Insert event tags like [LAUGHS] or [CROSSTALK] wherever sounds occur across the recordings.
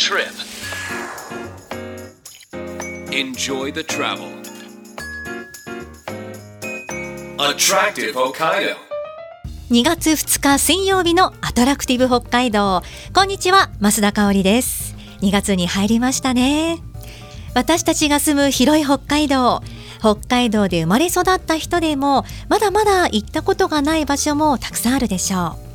trip. Enjoy the travel. Attractive Hokkaido. 2月2日水曜日のアトラクティブ北海道こんにちは増田香織です2月に入りましたね私たちが住む広い北海道北海道で生まれ育った人でもまだまだ行ったことがない場所もたくさんあるでしょう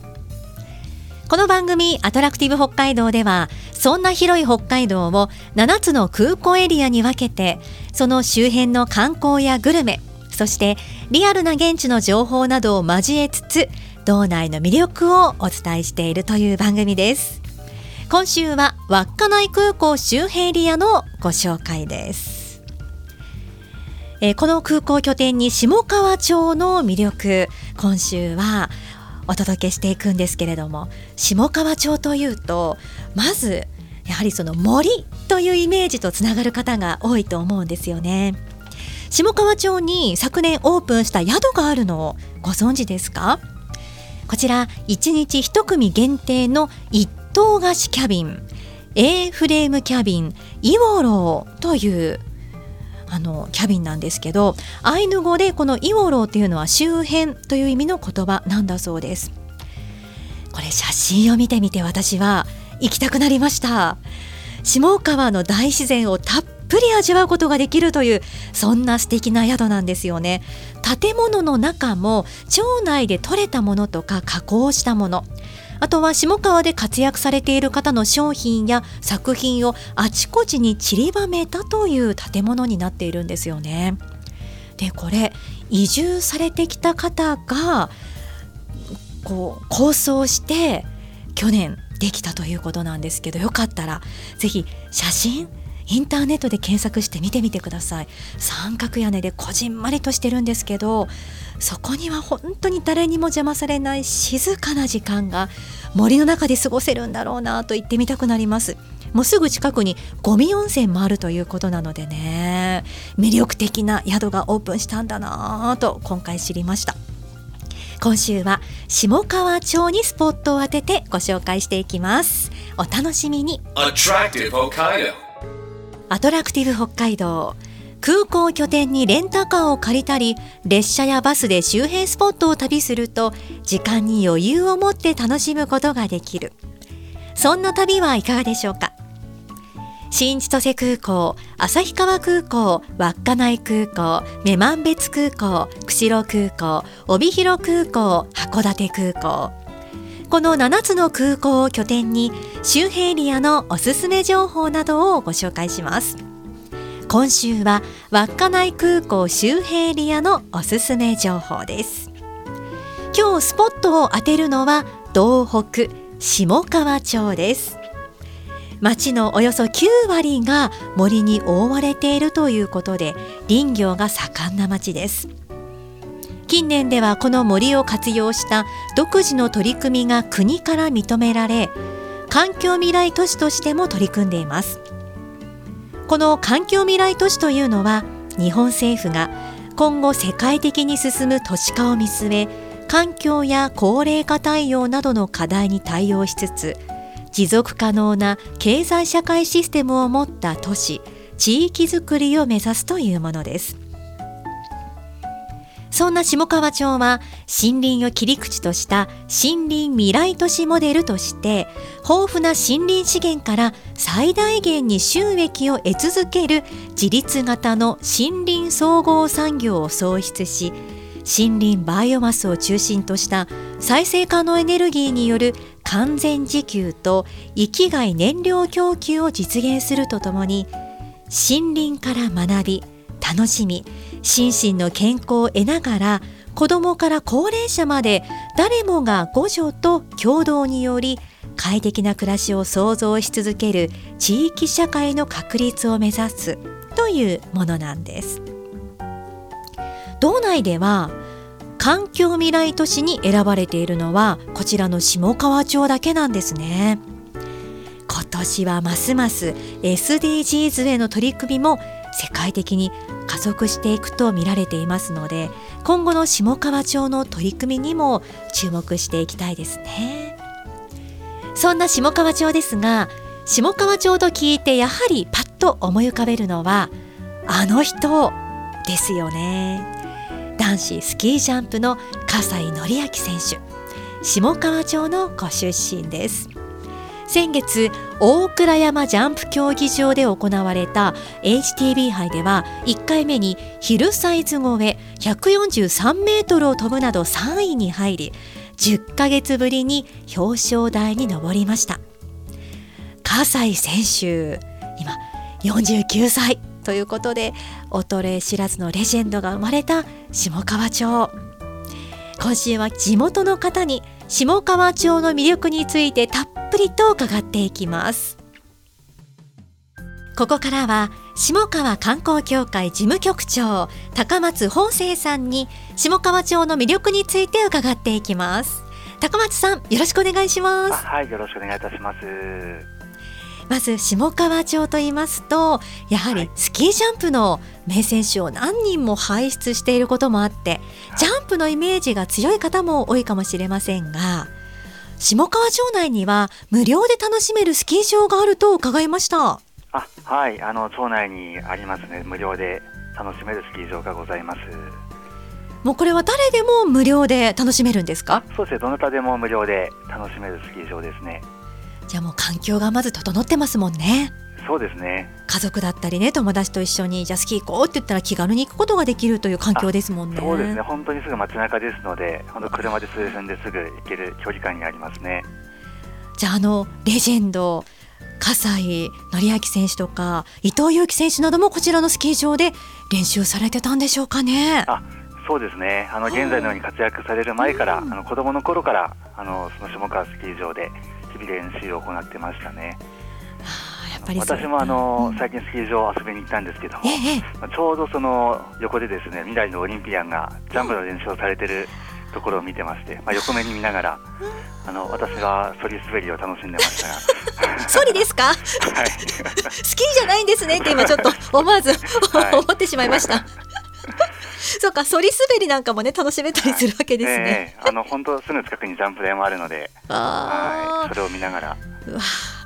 この番組アトラクティブ北海道ではそんな広い北海道を7つの空港エリアに分けてその周辺の観光やグルメそしてリアルな現地の情報などを交えつつ道内の魅力をお伝えしているという番組です。今週は稚内空港周辺エリアのご紹介です。えこの空港拠点に下川町の魅力。今週はお届けしていくんですけれども下川町というとまずやはりその森というイメージとつながる方が多いと思うんですよね。下川町に昨年オープンした宿があるのをご存知ですか？こちら1日1組限定の一棟貸しキャビン A フレームキャビンイオローというあのキャビンなんですけどアイヌ語でこのイオローっていうのは周辺という意味の言葉なんだそうです。これ写真を見てみて私は行きたくなりました。下川の大自然をたっぷり味わうことができるというそんな素敵な宿なんですよね建物の中も町内で採れたものとか加工したものあとは下川で活躍されている方の商品や作品をあちこちに散りばめたという建物になっているんですよね。でこれ移住されてきた方がこう構想して去年できたということなんですけどよかったらぜひ写真インターネットで検索して見てみてください。三角屋根でこじんまりとしてるんですけどそこには本当に誰にも邪魔されない静かな時間が森の中で過ごせるんだろうなと言ってみたくなります。もうすぐ近くにゴミ温泉もあるということなのでね。魅力的な宿がオープンしたんだなと今回知りました。今週は下川町にスポットを当ててご紹介していきます。お楽しみに。アトラクティブ北海道。空港を拠点にレンタカーを借りたり列車やバスで周辺スポットを旅すると時間に余裕を持って楽しむことができる。そんな旅はいかがでしょうか？新千歳空港、旭川空港、稚内空港、女満別空港、釧路空港、帯広空港、函館空港。この7つの空港を拠点に周辺エリアのおすすめ情報などをご紹介します。今週は稚内空港周辺エリアのおすすめ情報です。今日スポットを当てるのは東北下川町です。町のおよそ9割が森に覆われているということで林業が盛んな町です。近年ではこの森を活用した独自の取り組みが国から認められ環境未来都市としても取り組んでいます。この環境未来都市というのは日本政府が今後世界的に進む都市化を見据え環境や高齢化対応などの課題に対応しつつ持続可能な経済社会システムを持った都市地域づくりを目指すというものです。そんな下川町は森林を切り口とした森林未来都市モデルとして豊富な森林資源から最大限に収益を得続ける自立型の森林総合産業を創出し森林バイオマスを中心とした再生可能エネルギーによる完全自給と域外燃料供給を実現するとともに森林から学び楽しみ心身の健康を得ながら子どもから高齢者まで誰もが互助と共同により快適な暮らしを創造し続ける地域社会の確立を目指すというものなんです。道内では環境未来都市に選ばれているのはこちらの下川町だけなんですね。今年はますます SDGs への取り組みも世界的に加速していくと見られていますので今後の下川町の取り組みにも注目していきたいですね。そんな下川町ですが下川町と聞いてやはりパッと思い浮かべるのはあの人ですよね。男子スキージャンプの葛西紀明選手下川町のご出身です。先月大倉山ジャンプ競技場で行われた HTB 杯では1回目にヒルサイズ超え143メートルを飛ぶなど3位に入り10ヶ月ぶりに表彰台に上りました。葛西選手今49歳。ということで衰え知らずのレジェンドが生まれた下川町。今週は地元の方に下川町の魅力についてたっぷりと伺っていきます。ここからは下川観光協会事務局長高松本生さんに下川町の魅力について伺っていきます。高松さんよろしくお願いします。はいよろしくお願いいたします。まず下川町と言いますとやはりスキージャンプの名選手を何人も輩出していることもあってジャンプのイメージが強い方も多いかもしれませんが下川町内には無料で楽しめるスキー場があると伺いました。あはいあの町内にありますね。無料で楽しめるスキー場がございます。もうこれは誰でも無料で楽しめるんですか？そうですねどなたでも無料で楽しめるスキー場ですね。じゃあもう環境がまず整ってますもんねそうですね。家族だったりね友達と一緒にじゃあスキー行こうって言ったら気軽に行くことができるという環境ですもんね。そうですね。本当にすぐ街中ですので本当車で数分ですぐ行ける距離感にありますね。じゃああのレジェンド葛西紀明選手とか伊藤有希選手などもこちらのスキー場で練習されてたんでしょうかね。あそうですね。あの現在のように活躍される前から、うん、あの子供の頃からあのその下川スキー場で日々練習を行ってましたね。私もあの、うん、最近スキー場遊びに行ったんですけども、ええ、ちょうどその横でですね未来のオリンピアンがジャンプの練習をされてるところを見てまして、まあ、横目に見ながら、あの私はソリ滑りを楽しんでましたが。[LAUGHS] ソリですか、はい、[LAUGHS] スキーじゃないんですねって今ちょっと思わず、はい、[LAUGHS] 思ってしまいました。そうか、反り滑りなんかもね、楽しめたりするわけですね。あの、本当すぐ近くにジャンプ台もあるので。はい、それを見ながら。うわ、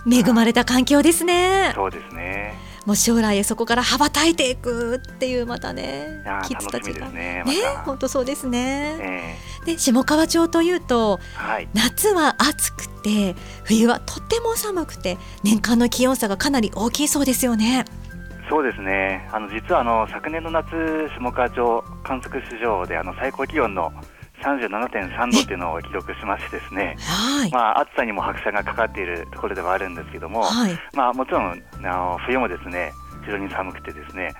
恵まれた環境ですね。そうですね。もう将来そこから羽ばたいていくっていうまたねキッズたちがね本当、そうですね、えー、で下川町というと、はい、夏は暑くて冬はとっても寒くて年間の気温差がかなり大きいそうですよね。そうですねあの実はあの昨年の夏、下川町観測史上であの最高気温の37.3度っていうのを記録しましてですね、はい、まあ、暑さにも拍車がかかっているところではあるんですけども、はい、まあ、もちろんあの冬もですね非常に寒くてですね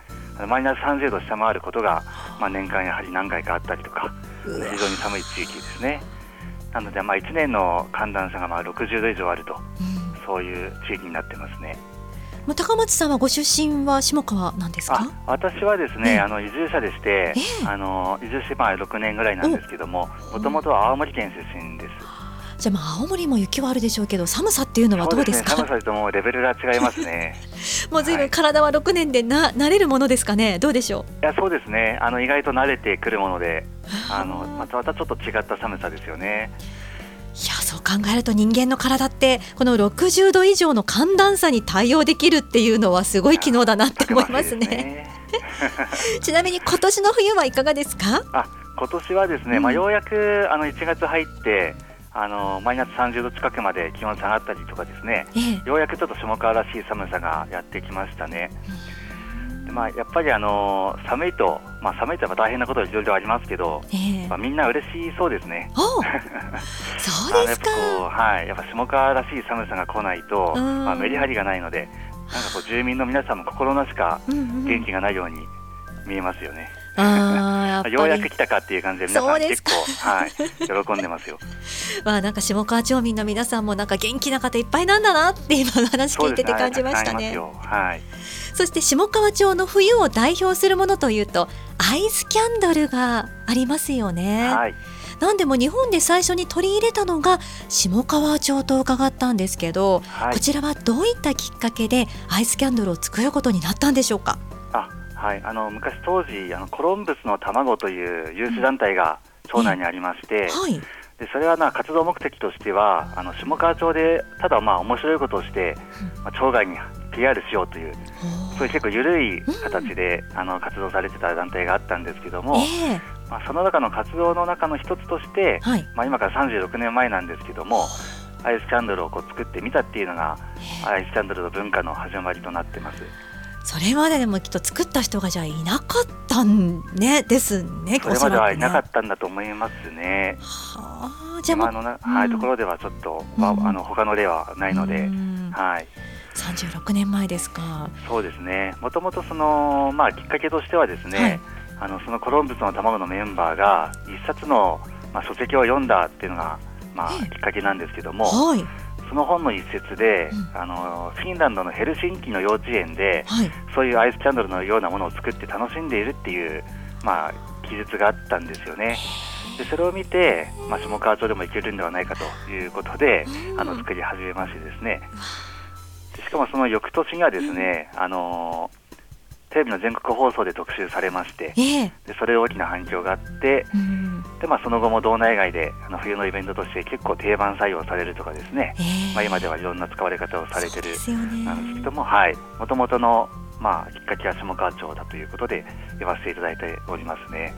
マイナス30度下回ることが、まあ、年間やはり何回かあったりとか非常に寒い地域ですね。なので、まあ、1年の寒暖差がまあ60度以上あると、うん、そういう地域になってますね。高松さんはご出身は下川なんですか？私はですね、あの移住者でして、あの移住してまあ6年ぐらいなんですけどももともとは青森県出身です。じゃあまあ青森も雪はあるでしょうけど寒さっていうのはどうですか、ね、寒さともレベルが違いますね。[LAUGHS] もうずいぶん体は6年でな慣れるものですかね？どうでしょう？いやそうですね。あの意外と慣れてくるものであのまたまたちょっと違った寒さですよね。いやそう考えると人間の体ってこの60度以上の寒暖差に対応できるっていうのはすごい機能だなって思いますね。ね。ちなみに今年の冬はいかがですか？あ今年はですね、うん、まあ、ようやくあの1月入ってあのマイナス30度近くまで気温下がったりとかですね、ええ、ようやくちょっと下川らしい寒さがやってきましたね。うんまあ、やっぱりあの寒いと、まあ、寒いと大変なことはいろいろありますけど、えー、まあ、みんな嬉しそうですね。[LAUGHS] そうですか。はい、やっぱ下川らしい寒さが来ないと、まあ、メリハリがないので、なんかこう住民の皆さんも心なしか元気がないように見えますよね。あようやく来たかっていう感じで皆さん結構はい喜んでますよ。[LAUGHS] まあなんか下川町民の皆さんもなんか元気な方いっぱいなんだなって今話聞いてて感じましたね。はい。そして下川町の冬を代表するものというとアイスキャンドルがありますよね。はい。なんでも日本で最初に取り入れたのが下川町と伺ったんですけど、はい、こちらはどういったきっかけでアイスキャンドルを作ることになったんでしょうか？あはい、あの昔当時あのコロンブスの卵という有志団体が町内にありまして、うんはい、でそれはな活動目的としてはあの下川町でただまあ面白いことをして、まあ、町外に PR しようというそういう結構緩い形で、あの活動されてた団体があったんですけども、えー、まあ、その中の活動の中の一つとして、はい、まあ、今から36年前なんですけどもアイスキャンドルをこう作ってみたっていうのがアイスキャンドルの文化の始まりとなってます。それまででもきっと作った人がじゃあいなかったんねですね。それまではいなかったんだと思いますね。はあ、じゃあ今のな、はい、ところではちょっと、うん、あの他の例はないので、はい。36年前ですか。そうですね。もともとそのまあきっかけとしてはですね、はい、あのそのコロンブスの卵のメンバーが一冊のまあ書籍を読んだっていうのがまあきっかけなんですけども。はいその本の一節で、うん、あのフィンランドのヘルシンキの幼稚園で、はい、そういうアイスキャンドルのようなものを作って楽しんでいるっていう、まあ、記述があったんですよね。でそれを見て、まあ、下川町でもいけるんではないかということで、あの作り始めましてですね。しかもその翌年にはですね、あのテレビの全国放送で特集されまして、でそれで大きな反響があって、でまあ、その後も道内外であの冬のイベントとして結構定番採用されるとかですね、えー、まあ、今ではいろんな使われ方をされてるなんですけどももともとの、まあ、きっかけは下川町だということで言わせていただいておりますね。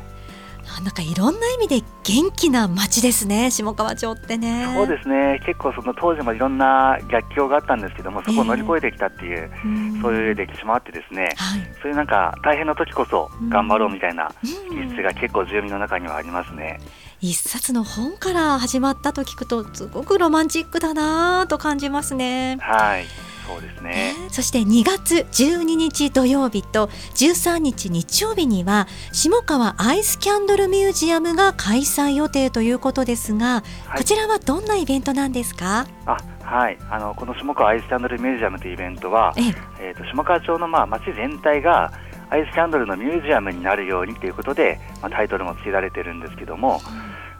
なんかいろんな意味で元気な街ですね、下川町ってね。そうですね、結構その当時もいろんな逆境があったんですけども、そこを乗り越えてきたっていう、えー、そういう歴史もあってですね、はい、そういうなんか大変な時こそ頑張ろうみたいな気質が結構住民の中にはありますね。一冊の本から始まったと聞くと、すごくロマンチックだなと感じますね。はい。そうですね、えー、そして2月12日土曜日と13日日曜日には下川アイスキャンドルミュージアムが開催予定ということですが、はい、こちらはどんなイベントなんですか？あはい。あのこの下川アイスキャンドルミュージアムというイベントは、ええ。ー、と下川町のまあ町全体がアイスキャンドルのミュージアムになるようにということで、まあ、タイトルも付けられてるんですけども、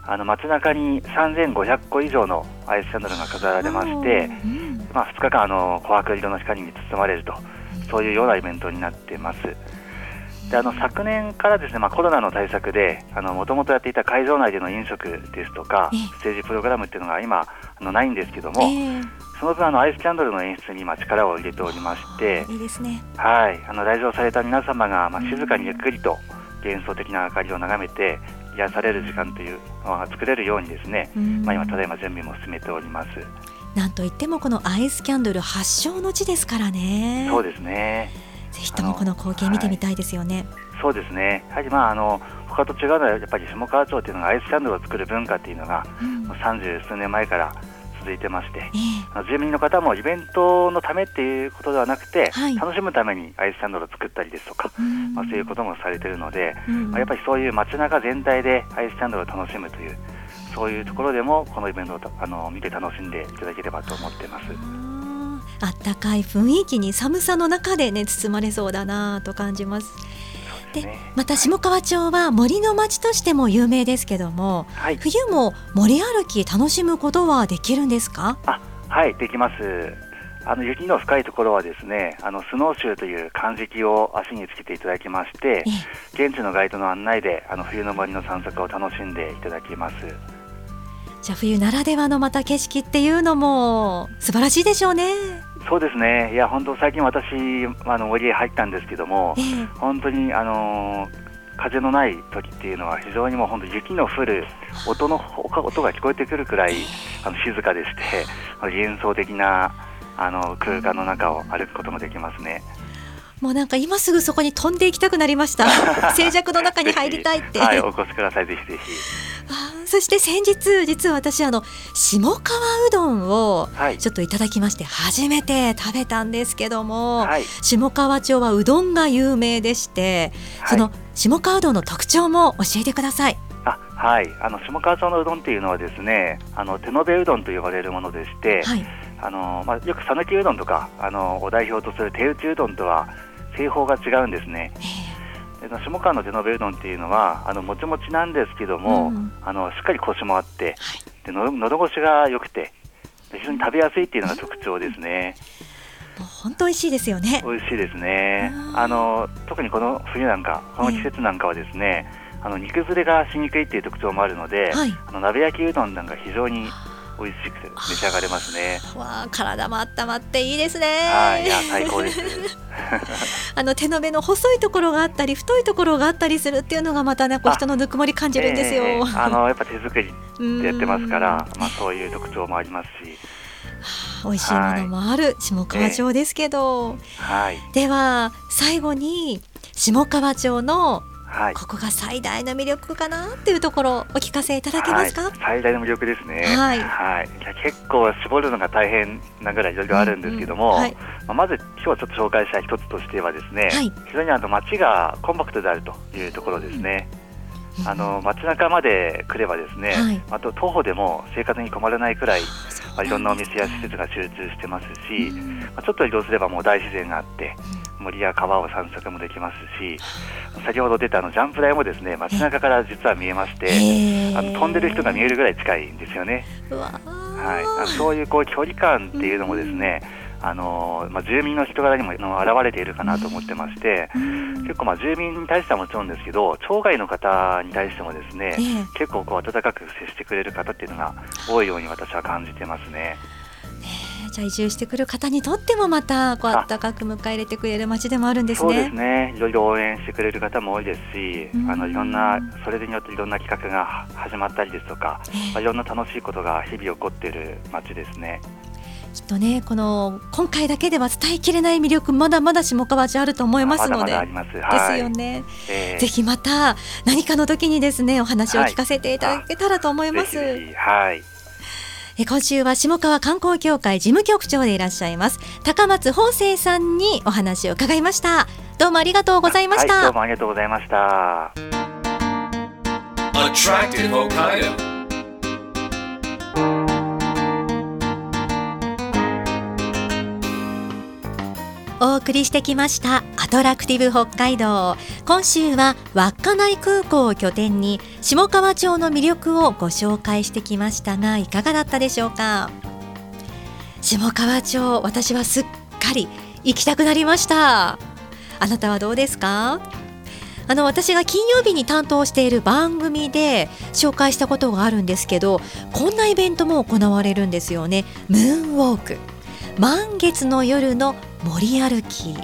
あの街中に3500個以上のアイスキャンドルが飾られまして、まあ、2日間あの琥珀色の光に包まれるとそういうようなイベントになっています。であの昨年からですね、まあ、コロナの対策でもともとやっていた会場内での飲食ですとかステージプログラムっていうのが今あのないんですけども、えー、その分あのアイスキャンドルの演出に今力を入れておりましていいですね。はい。あの来場された皆様がまあ静かにゆっくりと幻想的な明かりを眺めて癒される時間というのが作れるようにですね、まあ、今ただいま準備も進めております。なんといってもこのアイスキャンドル発祥の地ですからね。そうですね。ぜひともこの光景見てみたいですよね。はい、そうですね。やはりまああの他と違うのはやっぱり下川町っていうのがアイスキャンドルを作る文化っていうのが三十、うん、数年前から続いてまして、えー、住民の方もイベントのためっていうことではなくて、はい、楽しむためにアイスキャンドルを作ったりですとか、うん、まあ、そういうこともされているので、うん、まあ、やっぱりそういう街中全体でアイスキャンドルを楽しむというそういうところでもこのイベントをあの見て楽しんでいただければと思ってます。あったかい雰囲気に寒さの中でね包まれそうだなと感じます。で、ね、また下川町は森の町としても有名ですけども、はい、冬も森歩き楽しむことはできるんですか？あはいできます。あの雪の深いところはですねあのスノーシューという漢字機を足につけていただきまして現地のガイドの案内であの冬の森の散策を楽しんでいただきますじゃあ冬ならではのまた景色っていうのも素晴らしいでしょうねそうですねいや本当最近私あの森へ入ったんですけども、えー、本当にあの風のない時っていうのは非常にもう本当雪の降る音の音が聞こえてくるくらいあの静かでして幻想的なあの空間の中を歩くこともできますね。もうなんか今すぐそこに飛んでいきたくなりました。[LAUGHS] 静寂の中に入りたいって。はい、お越しくださいぜひぜひ。あそして先日実は私あの下川うどんをちょっといただきまして初めて食べたんですけども、はい、下川町はうどんが有名でして、はい、その下川うどんの特徴も教えてください。あはい、あの下川町のうどんっていうのはですね、あの手延べうどんと呼ばれるものでして、はい、あのまあ、よく讃岐うどんとかあのを代表とする手打ちうどんとは製法が違うんですね。下川の手延べうどんっていうのはあのもちもちなんですけども、うん、あのしっかりコシもあって、はい、での喉越しが良くて非常に食べやすいっていうのが特徴ですね。もう本当美味しいですよね。美味しいですね。あの特にこの冬なんかこの季節なんかはですね、あの煮崩れがしにくいっていう特徴もあるので、はい、あの鍋焼きうどんなんか非常に美味しく召し上がれますね。わあ、体も温まっていいですね。はい、いや最高です。[LAUGHS] あの手の目の細いところがあったり太いところがあったりするっていうのがまたねこう人のぬくもり感じるんですよ。えー、あの [LAUGHS] やっぱ手作りでやってますから、まあそういう特徴もありますし。美味しいものもある下川町ですけど、はい、では最後に下川町のはい、ここが最大の魅力かなっていうところお聞かせいただけますか、はい、最大の魅力ですね、はい、はい、結構絞るのが大変なぐらいいろいろあるんですけども、うんうんはい、まあ、まず今日はちょっと紹介したい一つとしてはですね、非常にあの街がコンパクトであるというところですね。うん、あの街中まで来ればですね、あと徒歩でも生活に困らないくらい、まあ、いろんなお店や施設が集中してますし、まあ、ちょっと移動すればもう大自然があって、森や川を散策もできますし先ほど出たあのジャンプ台もですね街中から実は見えまして、あの飛んでる人が見えるぐらい近いんですよね。はい、そういうこう距離感っていうのもですね、あのまあ、住民の人柄にも現れているかなと思ってまして、結構まあ住民に対してはもちろんですけど町外の方に対してもですね、結構こう温かく接してくれる方っていうのが多いように私は感じてますね。じゃあ移住してくる方にとってもまたこう温かく迎え入れてくれる街でもあるんですね。そうですね。いろいろ応援してくれる方も多いですし、あのいろんなそれによっていろんな企画が始まったりですとか、まあ、いろんな楽しいことが日々起こっている街ですね。きっとねこの今回だけでは伝えきれない魅力まだまだ下川町あると思いますので、まだまだですよね、えー、ぜひまた何かの時にですねお話を聞かせていただけたらと思います。はい今週は下川観光協会事務局長でいらっしゃいます。高松法生さんにお話を伺いました。どうもありがとうございました、はい、どうもありがとうございましたお送りしてきましたアトラクティブ北海道。今週は稚内空港を拠点に下川町の魅力をご紹介してきましたがいかがだったでしょうか？下川町私はすっかり行きたくなりました。あなたはどうですか？あの私が金曜日に担当している番組で紹介したことがあるんですけどこんなイベントも行われるんですよね。ムーンウォーク。満月の夜の森歩き。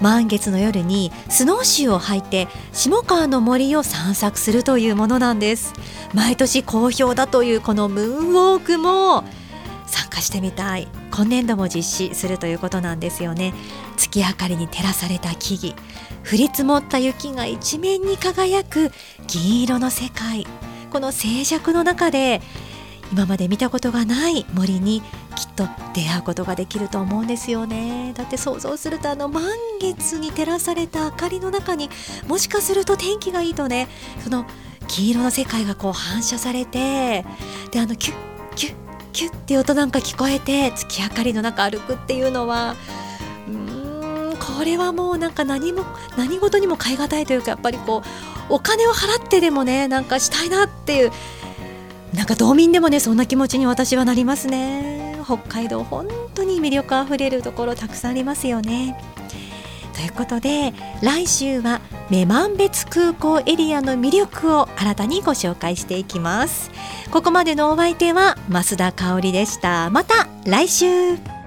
満月の夜にスノーシューを履いて下川の森を散策するというものなんです。毎年好評だというこのムーンウォークも参加してみたい。今年度も実施するということなんですよね。月明かりに照らされた木々。降り積もった雪が一面に輝く銀色の世界。この静寂の中で今まで見たことがない森にきっと出会うことができると思うんですよね。だって想像するとあの満月に照らされた明かりの中にもしかすると天気がいいとね。その黄色の世界がこう反射されてであのキュッキュッキュッって音なんか聞こえて月明かりの中歩くっていうのはこれはもうなんか何も何事にも代え難いというかやっぱりこうお金を払ってでもねなんかしたいなっていうなんか道民でもねそんな気持ちに私はなりますね。北海道本当に魅力あふれるところたくさんありますよね。ということで来週は女満別空港エリアの魅力を新たにご紹介していきます。ここまでのお相手は増田香織でした。また来週。